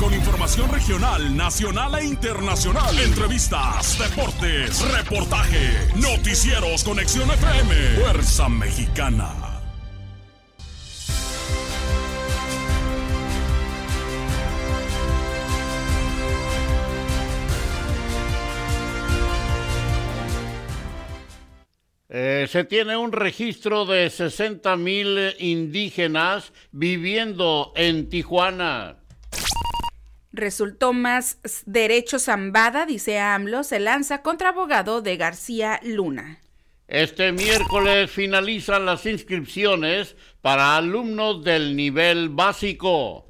Con información regional, nacional e internacional. Entrevistas, deportes, reportaje, noticieros, conexión FM, Fuerza Mexicana. Eh, se tiene un registro de 60 mil indígenas viviendo en Tijuana. Resultó más derecho zambada, dice AMLO, se lanza contra abogado de García Luna. Este miércoles finalizan las inscripciones para alumnos del nivel básico.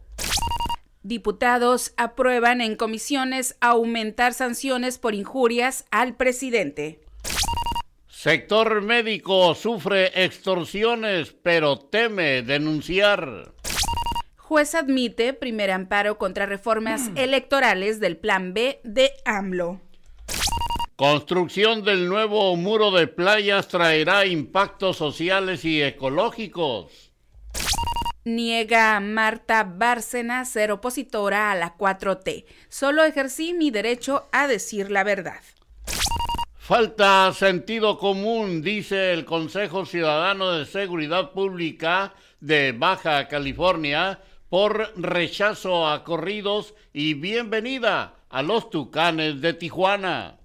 Diputados aprueban en comisiones aumentar sanciones por injurias al presidente. Sector médico sufre extorsiones, pero teme denunciar. Juez admite primer amparo contra reformas mm. electorales del Plan B de AMLO. Construcción del nuevo muro de playas traerá impactos sociales y ecológicos. Niega Marta Bárcena ser opositora a la 4T. Solo ejercí mi derecho a decir la verdad. Falta sentido común, dice el Consejo Ciudadano de Seguridad Pública de Baja California, por rechazo a corridos y bienvenida a los Tucanes de Tijuana.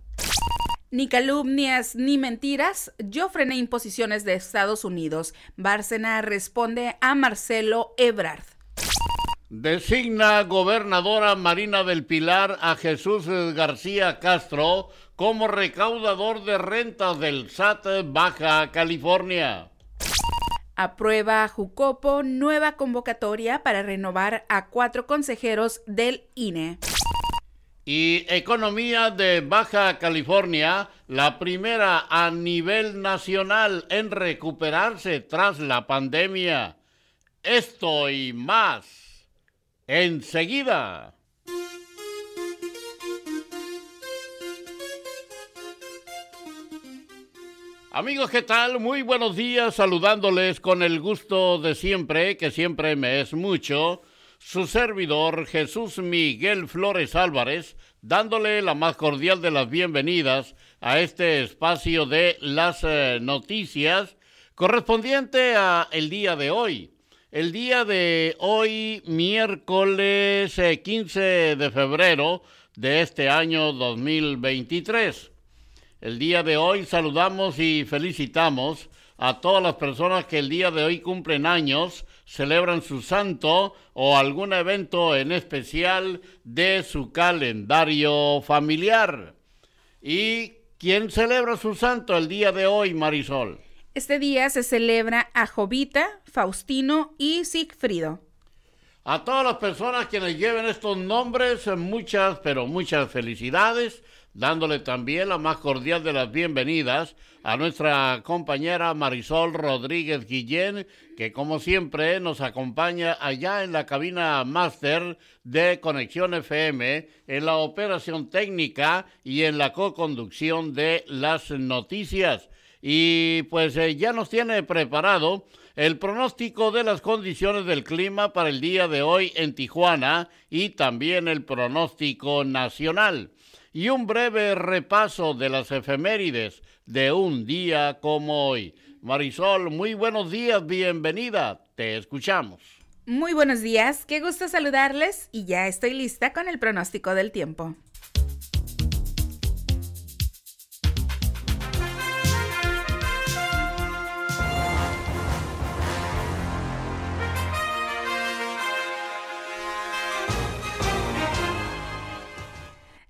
Ni calumnias ni mentiras, yo frené imposiciones de Estados Unidos. Bárcena responde a Marcelo Ebrard. Designa gobernadora Marina del Pilar a Jesús García Castro como recaudador de rentas del SAT Baja California. Aprueba Jucopo nueva convocatoria para renovar a cuatro consejeros del INE. Y economía de Baja California, la primera a nivel nacional en recuperarse tras la pandemia. Esto y más. Enseguida. Amigos, ¿qué tal? Muy buenos días, saludándoles con el gusto de siempre, que siempre me es mucho, su servidor Jesús Miguel Flores Álvarez, dándole la más cordial de las bienvenidas a este espacio de las eh, noticias correspondiente a el día de hoy. El día de hoy, miércoles 15 eh, de febrero de este año 2023. El día de hoy saludamos y felicitamos a todas las personas que el día de hoy cumplen años, celebran su santo o algún evento en especial de su calendario familiar. ¿Y quién celebra su santo el día de hoy, Marisol? Este día se celebra a Jovita, Faustino y Sigfrido. A todas las personas quienes lleven estos nombres, muchas, pero muchas felicidades dándole también la más cordial de las bienvenidas a nuestra compañera Marisol Rodríguez Guillén, que como siempre nos acompaña allá en la cabina máster de Conexión FM, en la operación técnica y en la co-conducción de las noticias. Y pues eh, ya nos tiene preparado el pronóstico de las condiciones del clima para el día de hoy en Tijuana y también el pronóstico nacional y un breve repaso de las efemérides de un día como hoy. Marisol, muy buenos días, bienvenida, te escuchamos. Muy buenos días, qué gusto saludarles y ya estoy lista con el pronóstico del tiempo.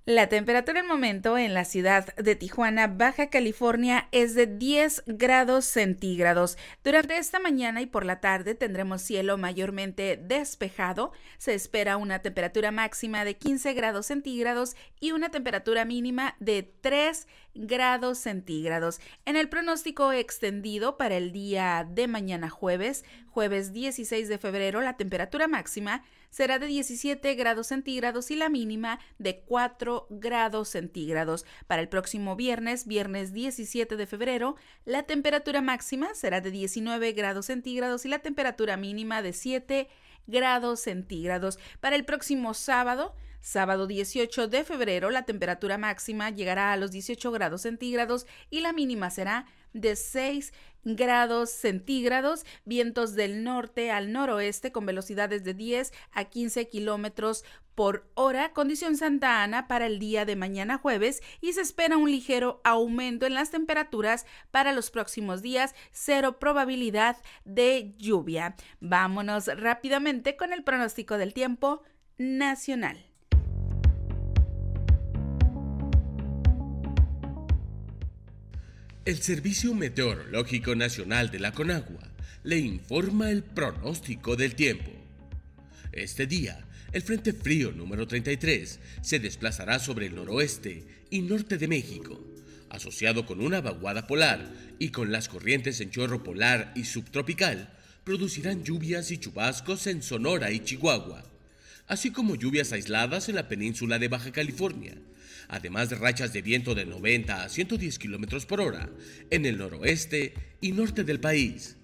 La temperatura en momento en la ciudad de Tijuana, Baja California, es de 10 grados centígrados. Durante esta mañana y por la tarde tendremos cielo mayormente despejado. Se espera una temperatura máxima de 15 grados centígrados y una temperatura mínima de 3 grados centígrados. En el pronóstico extendido para el día de mañana jueves, jueves 16 de febrero, la temperatura máxima será de 17 grados centígrados y la mínima de 4 grados centígrados. Para el próximo viernes, viernes 17 de febrero, la temperatura máxima será de 19 grados centígrados y la temperatura mínima de 7 grados centígrados. Para el próximo sábado, Sábado 18 de febrero, la temperatura máxima llegará a los 18 grados centígrados y la mínima será de 6 grados centígrados, vientos del norte al noroeste con velocidades de 10 a 15 kilómetros por hora, condición Santa Ana para el día de mañana jueves y se espera un ligero aumento en las temperaturas para los próximos días, cero probabilidad de lluvia. Vámonos rápidamente con el pronóstico del tiempo nacional. El Servicio Meteorológico Nacional de la Conagua le informa el pronóstico del tiempo. Este día, el Frente Frío número 33 se desplazará sobre el noroeste y norte de México, asociado con una vaguada polar y con las corrientes en chorro polar y subtropical, producirán lluvias y chubascos en Sonora y Chihuahua, así como lluvias aisladas en la península de Baja California además de rachas de viento de 90 a 110 km por hora en el noroeste y norte del país.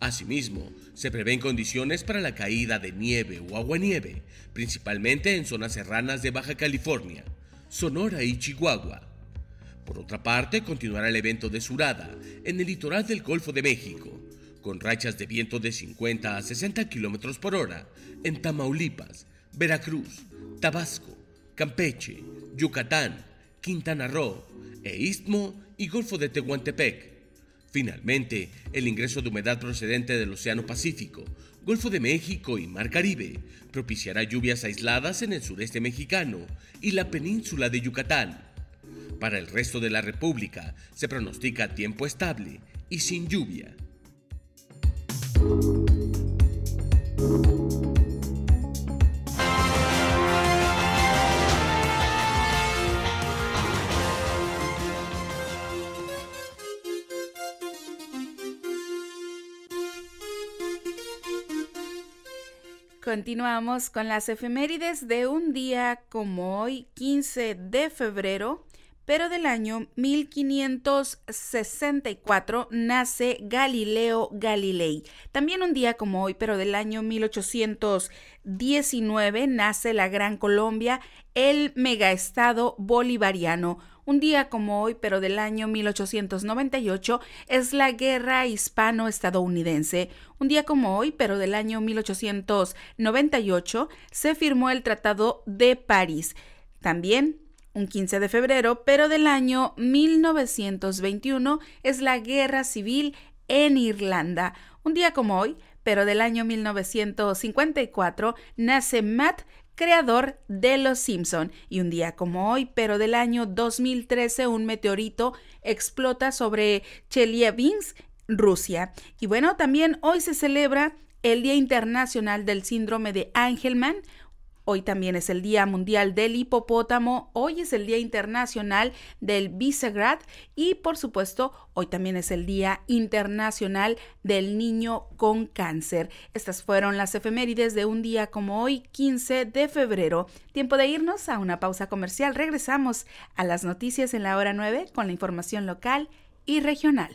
Asimismo, se prevén condiciones para la caída de nieve o aguanieve, principalmente en zonas serranas de Baja California, Sonora y Chihuahua. Por otra parte, continuará el evento de Surada en el litoral del Golfo de México, con rachas de viento de 50 a 60 km por hora en Tamaulipas, Veracruz, Tabasco, Campeche, Yucatán, Quintana Roo e Istmo y Golfo de Tehuantepec. Finalmente, el ingreso de humedad procedente del Océano Pacífico, Golfo de México y Mar Caribe propiciará lluvias aisladas en el sureste mexicano y la península de Yucatán. Para el resto de la República se pronostica tiempo estable y sin lluvia. Continuamos con las efemérides de un día como hoy, 15 de febrero, pero del año 1564 nace Galileo Galilei. También un día como hoy, pero del año 1819 nace la Gran Colombia, el megaestado bolivariano. Un día como hoy, pero del año 1898, es la Guerra Hispano-Estadounidense. Un día como hoy, pero del año 1898, se firmó el Tratado de París. También un 15 de febrero, pero del año 1921, es la Guerra Civil en Irlanda. Un día como hoy, pero del año 1954, nace Matt creador de Los Simpson. Y un día como hoy, pero del año 2013, un meteorito explota sobre Chelyabinsk, Rusia. Y bueno, también hoy se celebra el Día Internacional del Síndrome de Angelman, Hoy también es el Día Mundial del Hipopótamo, hoy es el Día Internacional del Visegrad y por supuesto hoy también es el Día Internacional del Niño con Cáncer. Estas fueron las efemérides de un día como hoy, 15 de febrero. Tiempo de irnos a una pausa comercial. Regresamos a las noticias en la hora 9 con la información local y regional.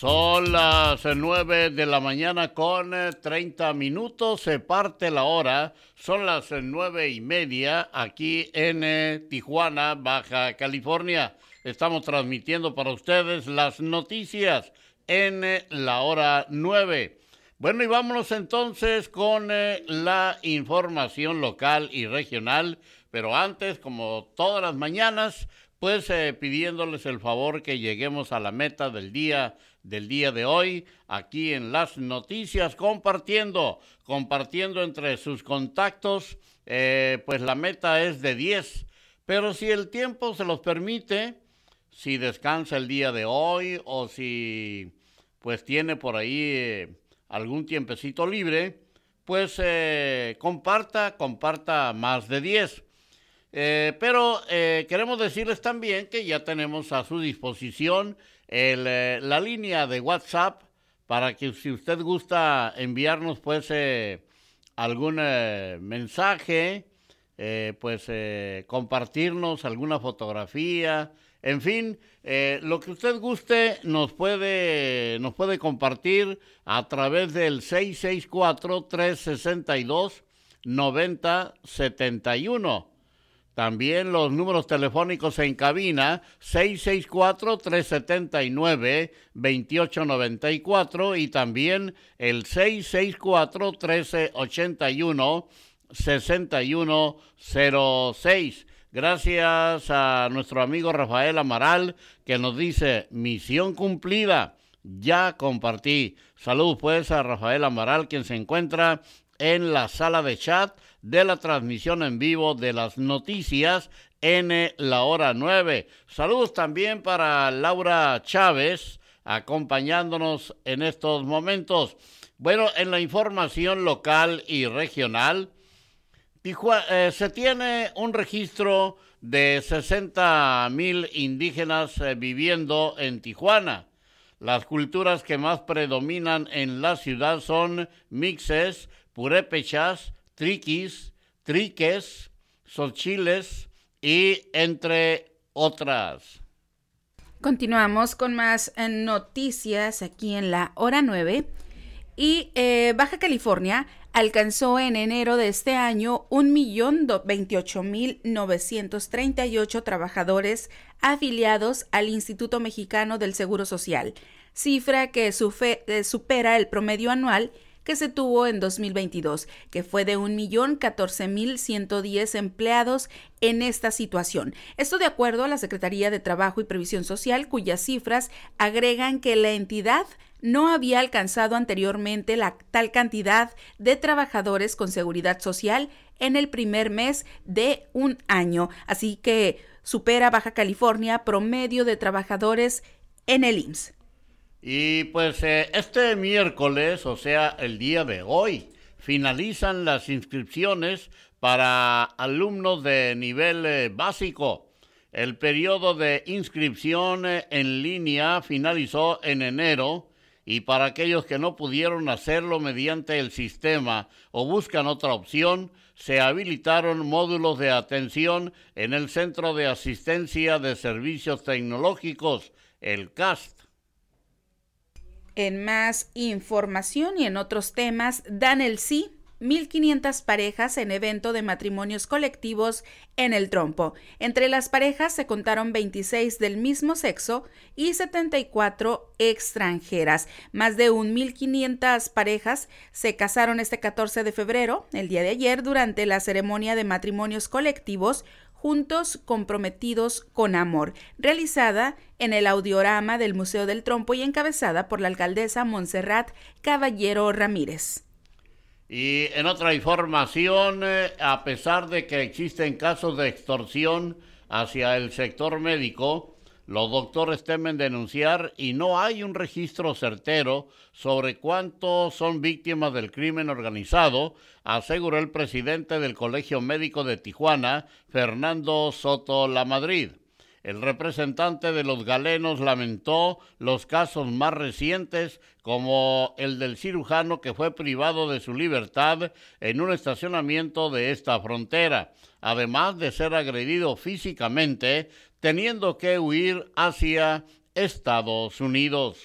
Son las 9 de la mañana con 30 minutos, se parte la hora, son las nueve y media aquí en Tijuana, Baja California. Estamos transmitiendo para ustedes las noticias en la hora 9. Bueno, y vámonos entonces con la información local y regional, pero antes, como todas las mañanas, pues pidiéndoles el favor que lleguemos a la meta del día del día de hoy aquí en las noticias, compartiendo, compartiendo entre sus contactos, eh, pues la meta es de 10, pero si el tiempo se los permite, si descansa el día de hoy o si pues tiene por ahí eh, algún tiempecito libre, pues eh, comparta, comparta más de 10. pero queremos decirles también que ya tenemos a su disposición eh, la línea de WhatsApp para que si usted gusta enviarnos pues eh, algún eh, mensaje, pues compartirnos alguna fotografía, en fin, lo que usted guste nos puede, nos puede compartir a través del 664-362-9071. También los números telefónicos en cabina 664-379-2894 y también el 664-1381-6106. Gracias a nuestro amigo Rafael Amaral que nos dice misión cumplida. Ya compartí. Saludos pues a Rafael Amaral quien se encuentra en la sala de chat de la transmisión en vivo de las noticias en la hora 9. Saludos también para Laura Chávez, acompañándonos en estos momentos. Bueno, en la información local y regional, eh, se tiene un registro de 60 mil indígenas eh, viviendo en Tijuana. Las culturas que más predominan en la ciudad son mixes, purépechas, triquis, triques, solchiles y entre otras. Continuamos con más eh, noticias aquí en la hora 9. Y eh, Baja California alcanzó en enero de este año 1.028.938 trabajadores afiliados al Instituto Mexicano del Seguro Social, cifra que eh, supera el promedio anual que se tuvo en 2022, que fue de 1.014.110 empleados en esta situación. Esto de acuerdo a la Secretaría de Trabajo y Previsión Social, cuyas cifras agregan que la entidad no había alcanzado anteriormente la tal cantidad de trabajadores con seguridad social en el primer mes de un año. Así que supera Baja California promedio de trabajadores en el IMSS. Y pues eh, este miércoles, o sea, el día de hoy, finalizan las inscripciones para alumnos de nivel eh, básico. El periodo de inscripción eh, en línea finalizó en enero y para aquellos que no pudieron hacerlo mediante el sistema o buscan otra opción, se habilitaron módulos de atención en el Centro de Asistencia de Servicios Tecnológicos, el CAST en más información y en otros temas, dan el sí 1.500 parejas en evento de matrimonios colectivos en el trompo. Entre las parejas se contaron 26 del mismo sexo y 74 extranjeras. Más de 1.500 parejas se casaron este 14 de febrero, el día de ayer, durante la ceremonia de matrimonios colectivos Juntos comprometidos con amor, realizada en el audiorama del Museo del Trompo y encabezada por la alcaldesa Montserrat Caballero Ramírez. Y en otra información, eh, a pesar de que existen casos de extorsión hacia el sector médico, los doctores temen denunciar y no hay un registro certero sobre cuántos son víctimas del crimen organizado, aseguró el presidente del Colegio Médico de Tijuana, Fernando Soto La Madrid. El representante de los galenos lamentó los casos más recientes como el del cirujano que fue privado de su libertad en un estacionamiento de esta frontera, además de ser agredido físicamente teniendo que huir hacia Estados Unidos.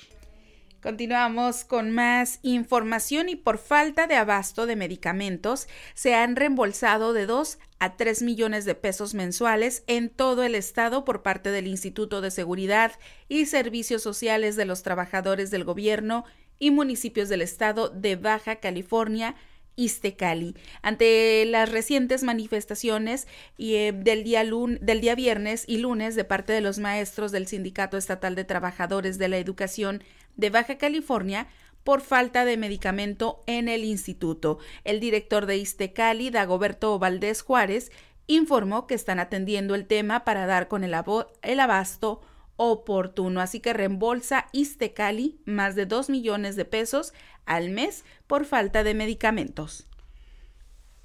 Continuamos con más información y por falta de abasto de medicamentos se han reembolsado de 2 a 3 millones de pesos mensuales en todo el estado por parte del Instituto de Seguridad y Servicios Sociales de los Trabajadores del Gobierno y municipios del estado de Baja California, Iztecali. Ante las recientes manifestaciones eh, del, día del día viernes y lunes de parte de los maestros del Sindicato Estatal de Trabajadores de la Educación de Baja California por falta de medicamento en el instituto. El director de Istecali, Dagoberto Valdés Juárez, informó que están atendiendo el tema para dar con el, el abasto oportuno. Así que reembolsa Istecali más de 2 millones de pesos al mes por falta de medicamentos.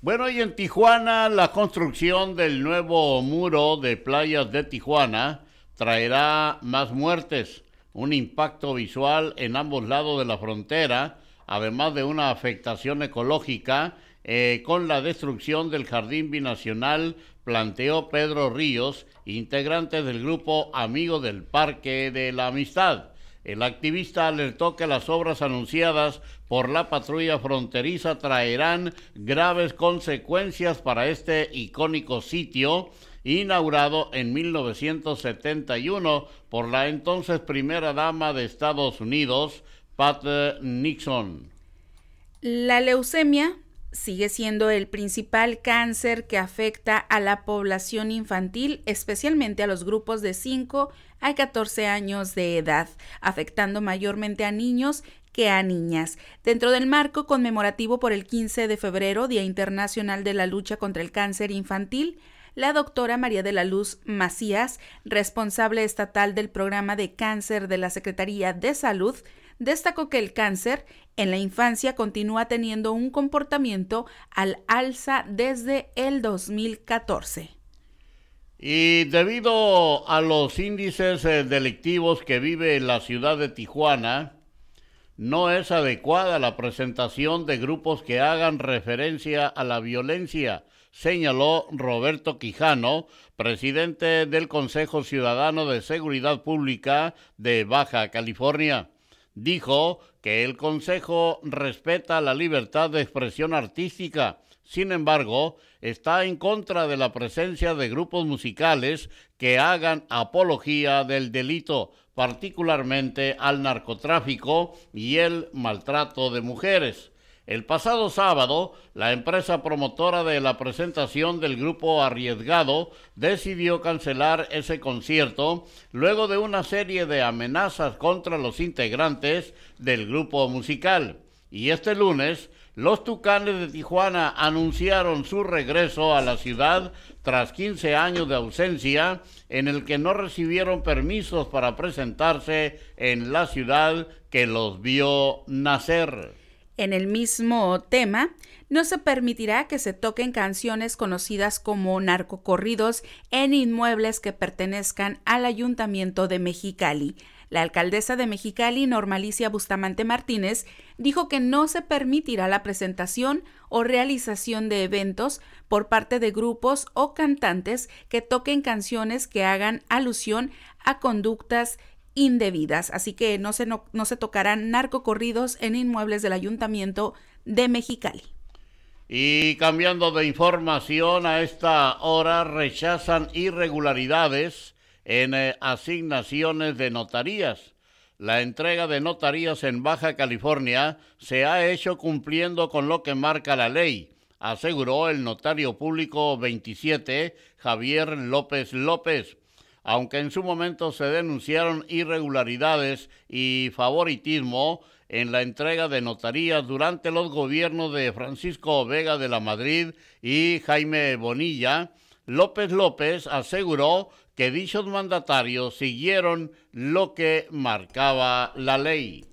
Bueno, y en Tijuana, la construcción del nuevo muro de playas de Tijuana traerá más muertes un impacto visual en ambos lados de la frontera, además de una afectación ecológica eh, con la destrucción del jardín binacional, planteó Pedro Ríos, integrante del grupo Amigo del Parque de la Amistad. El activista alertó que las obras anunciadas por la patrulla fronteriza traerán graves consecuencias para este icónico sitio inaugurado en 1971 por la entonces primera dama de Estados Unidos, Pat Nixon. La leucemia sigue siendo el principal cáncer que afecta a la población infantil, especialmente a los grupos de 5 a 14 años de edad, afectando mayormente a niños que a niñas. Dentro del marco conmemorativo por el 15 de febrero, Día Internacional de la Lucha contra el Cáncer Infantil, la doctora María de la Luz Macías, responsable estatal del programa de cáncer de la Secretaría de Salud, destacó que el cáncer en la infancia continúa teniendo un comportamiento al alza desde el 2014. Y debido a los índices eh, delictivos que vive la ciudad de Tijuana, no es adecuada la presentación de grupos que hagan referencia a la violencia señaló Roberto Quijano, presidente del Consejo Ciudadano de Seguridad Pública de Baja California. Dijo que el Consejo respeta la libertad de expresión artística, sin embargo, está en contra de la presencia de grupos musicales que hagan apología del delito, particularmente al narcotráfico y el maltrato de mujeres. El pasado sábado, la empresa promotora de la presentación del grupo Arriesgado decidió cancelar ese concierto luego de una serie de amenazas contra los integrantes del grupo musical. Y este lunes, los Tucanes de Tijuana anunciaron su regreso a la ciudad tras 15 años de ausencia en el que no recibieron permisos para presentarse en la ciudad que los vio nacer. En el mismo tema, no se permitirá que se toquen canciones conocidas como narcocorridos en inmuebles que pertenezcan al Ayuntamiento de Mexicali. La alcaldesa de Mexicali, Normalicia Bustamante Martínez, dijo que no se permitirá la presentación o realización de eventos por parte de grupos o cantantes que toquen canciones que hagan alusión a conductas indebidas, así que no se, no, se tocarán narcocorridos en inmuebles del Ayuntamiento de Mexicali. Y cambiando de información, a esta hora rechazan irregularidades en eh, asignaciones de notarías. La entrega de notarías en Baja California se ha hecho cumpliendo con lo que marca la ley, aseguró el notario público 27, Javier López López aunque en su momento se denunciaron irregularidades y favoritismo en la entrega de notarías durante los gobiernos de Francisco Vega de la Madrid y Jaime Bonilla, López López aseguró que dichos mandatarios siguieron lo que marcaba la ley.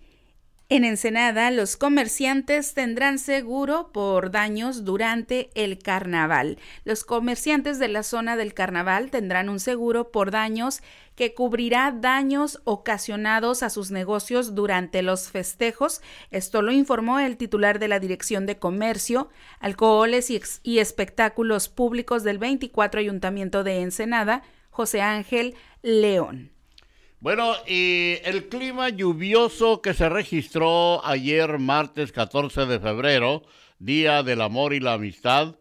En Ensenada, los comerciantes tendrán seguro por daños durante el carnaval. Los comerciantes de la zona del carnaval tendrán un seguro por daños que cubrirá daños ocasionados a sus negocios durante los festejos. Esto lo informó el titular de la Dirección de Comercio, Alcoholes y, y Espectáculos Públicos del 24 Ayuntamiento de Ensenada, José Ángel León. Bueno, y el clima lluvioso que se registró ayer martes 14 de febrero, Día del Amor y la Amistad,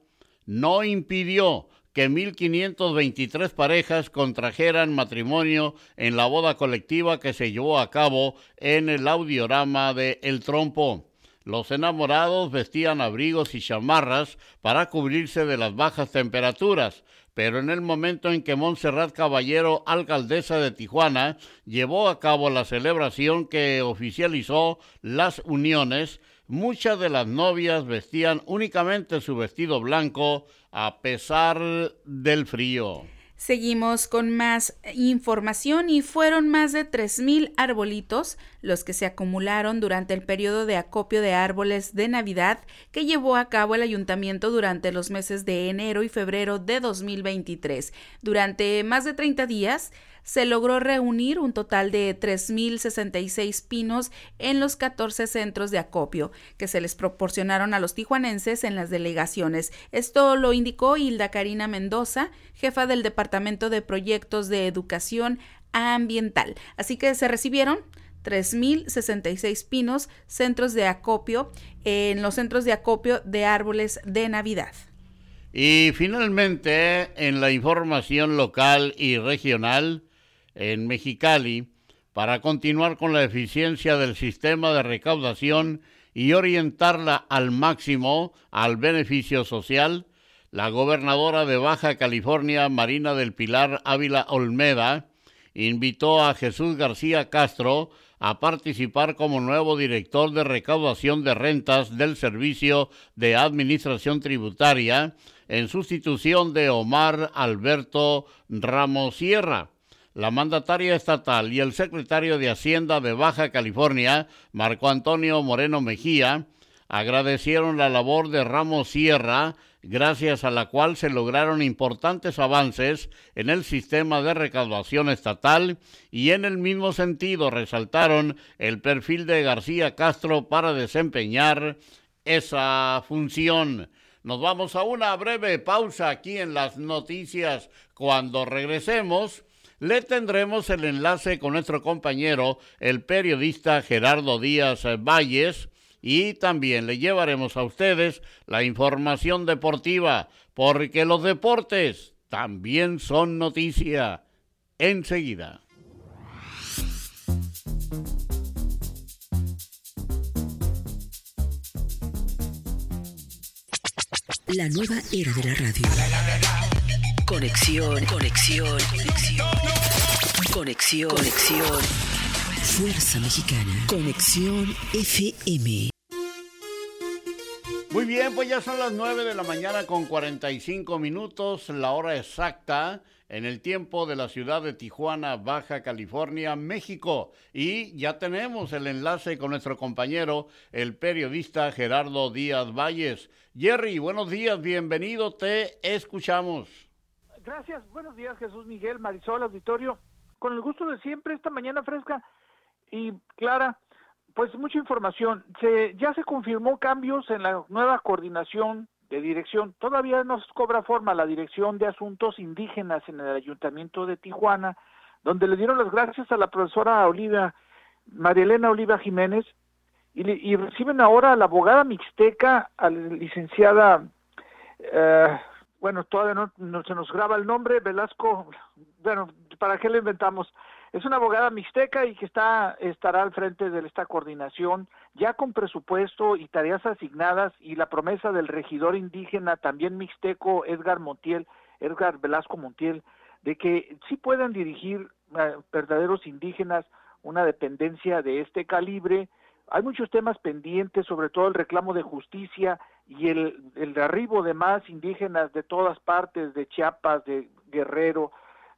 no impidió que 1.523 parejas contrajeran matrimonio en la boda colectiva que se llevó a cabo en el audiorama de El Trompo. Los enamorados vestían abrigos y chamarras para cubrirse de las bajas temperaturas, pero en el momento en que Montserrat Caballero, alcaldesa de Tijuana, llevó a cabo la celebración que oficializó las uniones, muchas de las novias vestían únicamente su vestido blanco a pesar del frío. Seguimos con más información y fueron más de 3.000 arbolitos los que se acumularon durante el periodo de acopio de árboles de Navidad que llevó a cabo el ayuntamiento durante los meses de enero y febrero de 2023. Durante más de 30 días, se logró reunir un total de 3.066 pinos en los 14 centros de acopio que se les proporcionaron a los tijuanenses en las delegaciones. Esto lo indicó Hilda Karina Mendoza, jefa del Departamento de Proyectos de Educación Ambiental. Así que se recibieron 3.066 pinos, centros de acopio, en los centros de acopio de árboles de Navidad. Y finalmente, en la información local y regional, en Mexicali para continuar con la eficiencia del sistema de recaudación y orientarla al máximo al beneficio social, la gobernadora de Baja California, Marina del Pilar Ávila Olmeda, invitó a Jesús García Castro a participar como nuevo director de recaudación de rentas del Servicio de Administración Tributaria en sustitución de Omar Alberto Ramos Sierra. La mandataria estatal y el secretario de Hacienda de Baja California, Marco Antonio Moreno Mejía, agradecieron la labor de Ramos Sierra, gracias a la cual se lograron importantes avances en el sistema de recaudación estatal y en el mismo sentido resaltaron el perfil de García Castro para desempeñar esa función. Nos vamos a una breve pausa aquí en las noticias. Cuando regresemos, le tendremos el enlace con nuestro compañero, el periodista Gerardo Díaz Valles, y también le llevaremos a ustedes la información deportiva, porque los deportes también son noticia. Enseguida. La nueva era de la radio. Conexión, conexión, conexión. Conexión, conexión. Fuerza Mexicana. Conexión FM. Muy bien, pues ya son las 9 de la mañana con 45 minutos, la hora exacta en el tiempo de la ciudad de Tijuana, Baja California, México. Y ya tenemos el enlace con nuestro compañero, el periodista Gerardo Díaz Valles. Jerry, buenos días, bienvenido, te escuchamos. Gracias, buenos días Jesús Miguel, Marisol, auditorio. Con el gusto de siempre, esta mañana fresca y clara, pues mucha información. Se, ya se confirmó cambios en la nueva coordinación de dirección. Todavía no cobra forma la dirección de asuntos indígenas en el ayuntamiento de Tijuana, donde le dieron las gracias a la profesora Oliva, María Elena Oliva Jiménez, y, y reciben ahora a la abogada mixteca, a la licenciada eh, bueno, todavía no, se nos graba el nombre, Velasco, bueno, ¿para qué le inventamos? Es una abogada mixteca y que está estará al frente de esta coordinación, ya con presupuesto y tareas asignadas y la promesa del regidor indígena, también mixteco, Edgar Montiel, Edgar Velasco Montiel, de que sí puedan dirigir eh, verdaderos indígenas una dependencia de este calibre. Hay muchos temas pendientes, sobre todo el reclamo de justicia y el, el arribo de más indígenas de todas partes, de Chiapas, de Guerrero,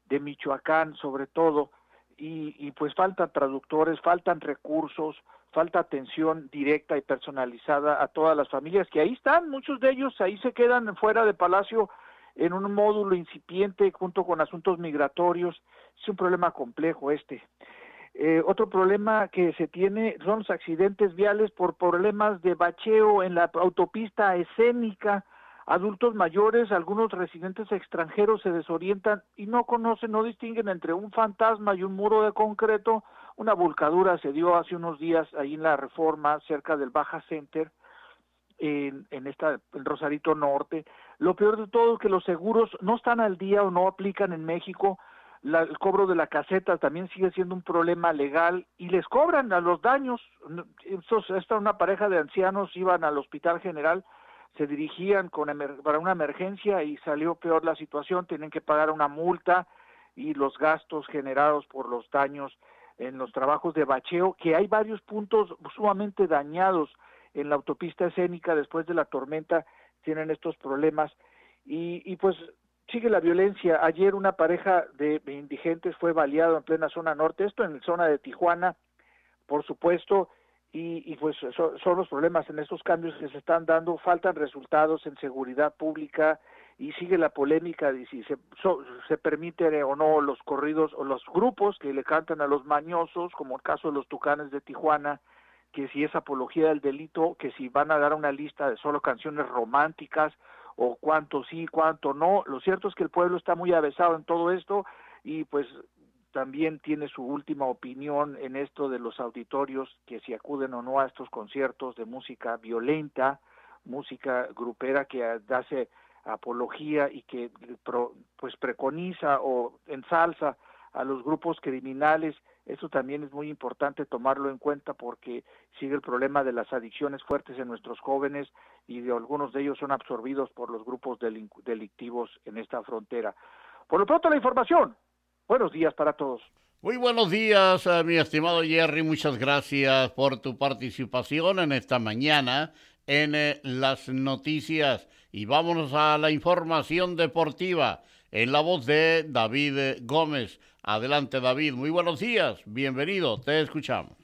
de Michoacán sobre todo, y, y pues faltan traductores, faltan recursos, falta atención directa y personalizada a todas las familias que ahí están, muchos de ellos ahí se quedan fuera de Palacio en un módulo incipiente junto con asuntos migratorios, es un problema complejo este. Eh, otro problema que se tiene son los accidentes viales por problemas de bacheo en la autopista escénica. Adultos mayores, algunos residentes extranjeros se desorientan y no conocen, no distinguen entre un fantasma y un muro de concreto. Una volcadura se dio hace unos días ahí en la Reforma, cerca del Baja Center, en, en esta Rosarito Norte. Lo peor de todo es que los seguros no están al día o no aplican en México. La, el cobro de la caseta también sigue siendo un problema legal y les cobran a los daños. Esta una pareja de ancianos iban al Hospital General, se dirigían con para una emergencia y salió peor la situación, tienen que pagar una multa y los gastos generados por los daños en los trabajos de bacheo, que hay varios puntos sumamente dañados en la autopista escénica después de la tormenta tienen estos problemas y, y pues sigue la violencia. Ayer una pareja de indigentes fue baleado en plena zona norte, esto en la zona de Tijuana, por supuesto, y, y pues son los problemas en estos cambios que se están dando, faltan resultados en seguridad pública y sigue la polémica de si se, se permite o no los corridos o los grupos que le cantan a los mañosos, como el caso de los tucanes de Tijuana, que si es apología del delito, que si van a dar una lista de solo canciones románticas o cuánto sí, cuánto no. Lo cierto es que el pueblo está muy avesado en todo esto y pues también tiene su última opinión en esto de los auditorios, que si acuden o no a estos conciertos de música violenta, música grupera que hace apología y que pues preconiza o ensalza a los grupos criminales eso también es muy importante tomarlo en cuenta porque sigue el problema de las adicciones fuertes en nuestros jóvenes y de algunos de ellos son absorbidos por los grupos delictivos en esta frontera. Por lo pronto la información. Buenos días para todos. Muy buenos días, eh, mi estimado Jerry. Muchas gracias por tu participación en esta mañana en eh, las noticias. Y vámonos a la información deportiva en la voz de David Gómez. Adelante David, muy buenos días, bienvenido, te escuchamos.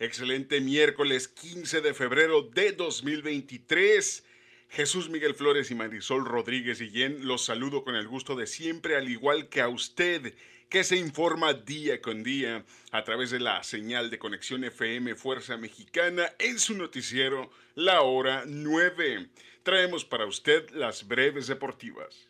Excelente miércoles 15 de febrero de 2023. Jesús Miguel Flores y Marisol Rodríguez Guillén los saludo con el gusto de siempre, al igual que a usted, que se informa día con día a través de la señal de conexión FM Fuerza Mexicana en su noticiero La Hora 9. Traemos para usted las breves deportivas.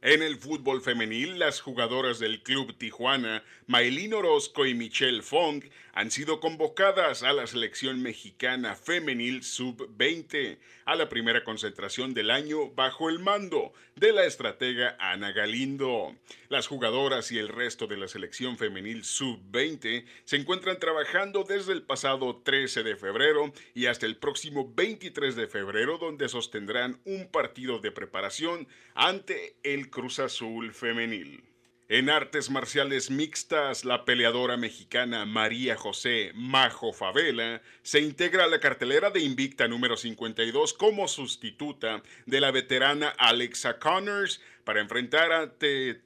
En el fútbol femenil, las jugadoras del Club Tijuana, Maylin Orozco y Michelle Fong, han sido convocadas a la selección mexicana femenil sub-20 a la primera concentración del año bajo el mando de la estratega Ana Galindo. Las jugadoras y el resto de la selección femenil sub-20 se encuentran trabajando desde el pasado 13 de febrero y hasta el próximo 23 de febrero donde sostendrán un partido de preparación ante el Cruz Azul femenil. En artes marciales mixtas, la peleadora mexicana María José Majo Favela se integra a la cartelera de Invicta número 52 como sustituta de la veterana Alexa Connors para enfrentar a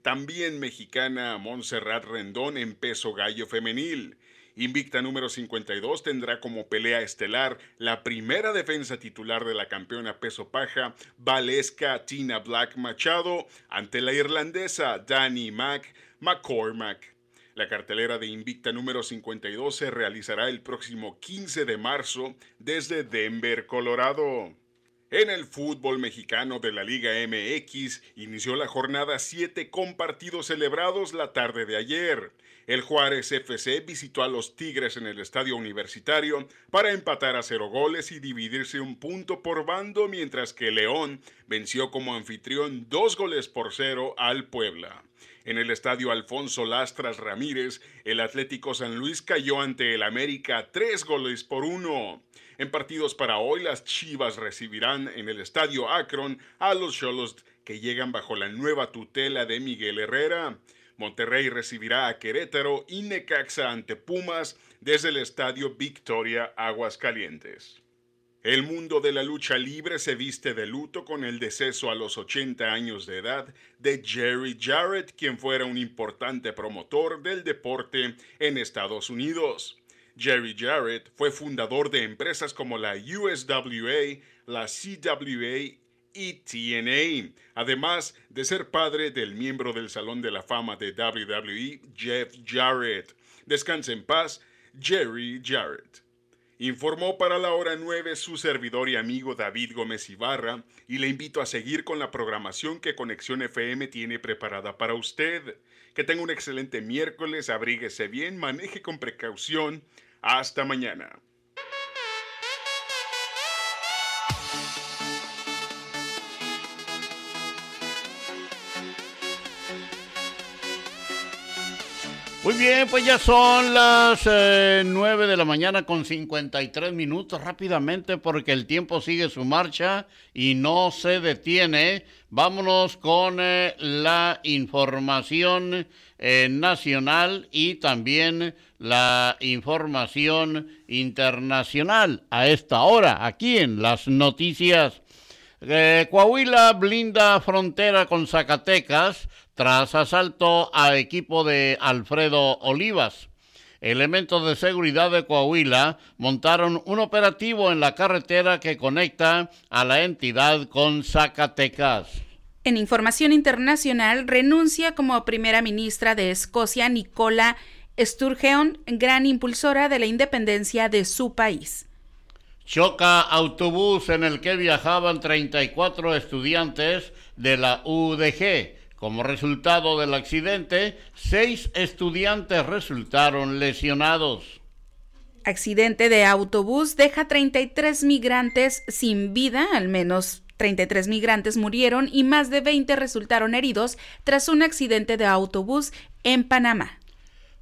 también mexicana Montserrat Rendón en peso gallo femenil. Invicta número 52 tendrá como pelea estelar la primera defensa titular de la campeona peso paja Valesca Tina Black Machado ante la irlandesa Dani Mac McCormack. La cartelera de Invicta número 52 se realizará el próximo 15 de marzo desde Denver, Colorado. En el fútbol mexicano de la Liga MX inició la jornada 7 con partidos celebrados la tarde de ayer. El Juárez FC visitó a los Tigres en el estadio universitario para empatar a cero goles y dividirse un punto por bando, mientras que León venció como anfitrión dos goles por cero al Puebla. En el estadio Alfonso Lastras Ramírez, el Atlético San Luis cayó ante el América tres goles por uno. En partidos para hoy, las Chivas recibirán en el estadio Akron a los Cholos que llegan bajo la nueva tutela de Miguel Herrera. Monterrey recibirá a Querétaro y Necaxa ante Pumas desde el estadio Victoria Aguascalientes. El mundo de la lucha libre se viste de luto con el deceso a los 80 años de edad de Jerry Jarrett, quien fuera un importante promotor del deporte en Estados Unidos. Jerry Jarrett fue fundador de empresas como la USWA, la CWA y TNA, además de ser padre del miembro del Salón de la Fama de WWE, Jeff Jarrett. Descanse en paz, Jerry Jarrett. Informó para la hora 9 su servidor y amigo David Gómez Ibarra y le invito a seguir con la programación que Conexión FM tiene preparada para usted. Que tenga un excelente miércoles, abríguese bien, maneje con precaución. Hasta mañana. Muy bien, pues ya son las eh, 9 de la mañana con 53 minutos rápidamente porque el tiempo sigue su marcha y no se detiene. Vámonos con eh, la información eh, nacional y también la información internacional a esta hora aquí en las noticias. Eh, Coahuila blinda frontera con Zacatecas tras asalto a equipo de Alfredo Olivas. Elementos de seguridad de Coahuila montaron un operativo en la carretera que conecta a la entidad con Zacatecas. En información internacional, renuncia como primera ministra de Escocia Nicola Sturgeon, gran impulsora de la independencia de su país. Choca autobús en el que viajaban 34 estudiantes de la UDG. Como resultado del accidente, seis estudiantes resultaron lesionados. Accidente de autobús deja 33 migrantes sin vida, al menos 33 migrantes murieron y más de 20 resultaron heridos tras un accidente de autobús en Panamá.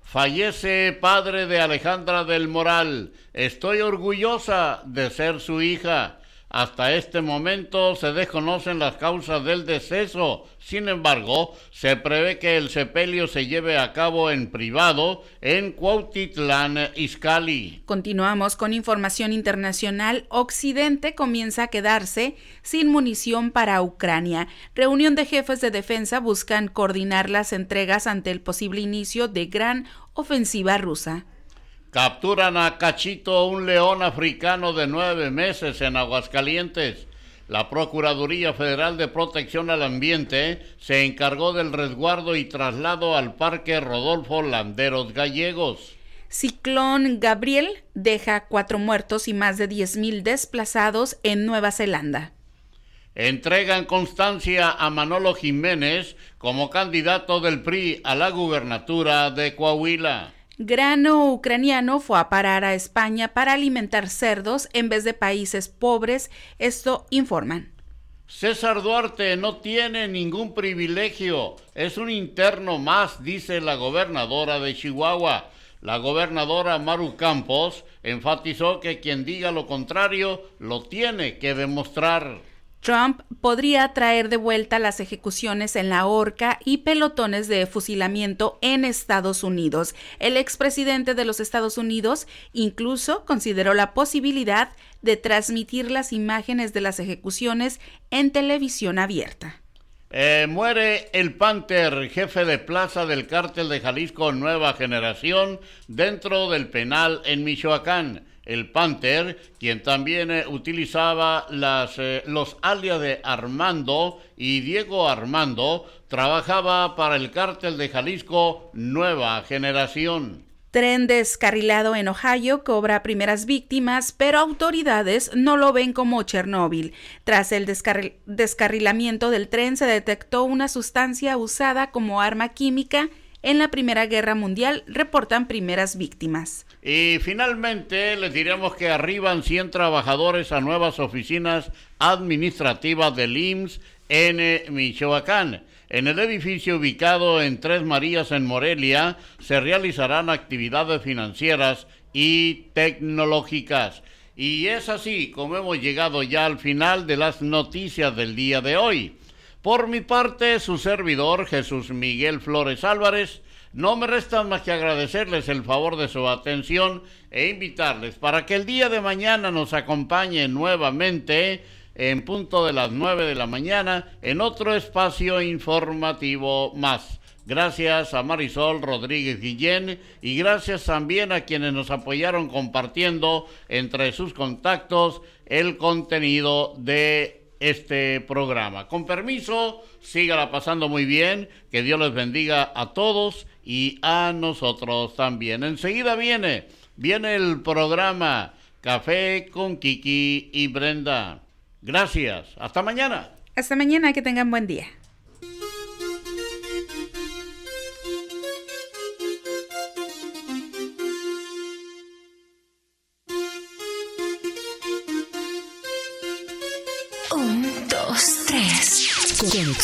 Fallece padre de Alejandra del Moral. Estoy orgullosa de ser su hija. Hasta este momento se desconocen las causas del deceso. Sin embargo, se prevé que el sepelio se lleve a cabo en privado en Cuautitlán, Izcalli. Continuamos con información internacional. Occidente comienza a quedarse sin munición para Ucrania. Reunión de jefes de defensa buscan coordinar las entregas ante el posible inicio de gran ofensiva rusa. Capturan a Cachito, un león africano de nueve meses en Aguascalientes. La Procuraduría Federal de Protección al Ambiente se encargó del resguardo y traslado al Parque Rodolfo Landeros Gallegos. Ciclón Gabriel deja cuatro muertos y más de 10.000 desplazados en Nueva Zelanda. Entregan constancia a Manolo Jiménez como candidato del PRI a la gubernatura de Coahuila. Grano ucraniano fue a parar a España para alimentar cerdos en vez de países pobres, esto informan. César Duarte no tiene ningún privilegio, es un interno más, dice la gobernadora de Chihuahua. La gobernadora Maru Campos enfatizó que quien diga lo contrario lo tiene que demostrar. Trump podría traer de vuelta las ejecuciones en la horca y pelotones de fusilamiento en Estados Unidos. El expresidente de los Estados Unidos incluso consideró la posibilidad de transmitir las imágenes de las ejecuciones en televisión abierta. Eh, muere el Panther, jefe de plaza del cártel de Jalisco Nueva Generación, dentro del penal en Michoacán el Panther, quien también eh, utilizaba eh, los alias de Armando y Diego Armando, trabajaba para el cártel de Jalisco Nueva Generación. Tren descarrilado en Ohio cobra primeras víctimas, pero autoridades no lo ven como Chernóbil. Tras el descarrilamiento del tren se detectó una sustancia usada como arma química en la Primera Guerra Mundial, reportan primeras víctimas. Y finalmente les diremos que arriban 100 trabajadores a nuevas oficinas administrativas del IMSS en Michoacán. En el edificio ubicado en Tres Marías en Morelia se realizarán actividades financieras y tecnológicas. Y es así como hemos llegado ya al final de las noticias del día de hoy. Por mi parte, su servidor Jesús Miguel Flores Álvarez, no me resta más que agradecerles el favor de su atención e invitarles para que el día de mañana nos acompañe nuevamente en punto de las 9 de la mañana en otro espacio informativo más. Gracias a Marisol Rodríguez Guillén y gracias también a quienes nos apoyaron compartiendo entre sus contactos el contenido de este programa. Con permiso, sígala pasando muy bien, que Dios les bendiga a todos y a nosotros también. Enseguida viene, viene el programa Café con Kiki y Brenda. Gracias, hasta mañana. Hasta mañana, que tengan buen día.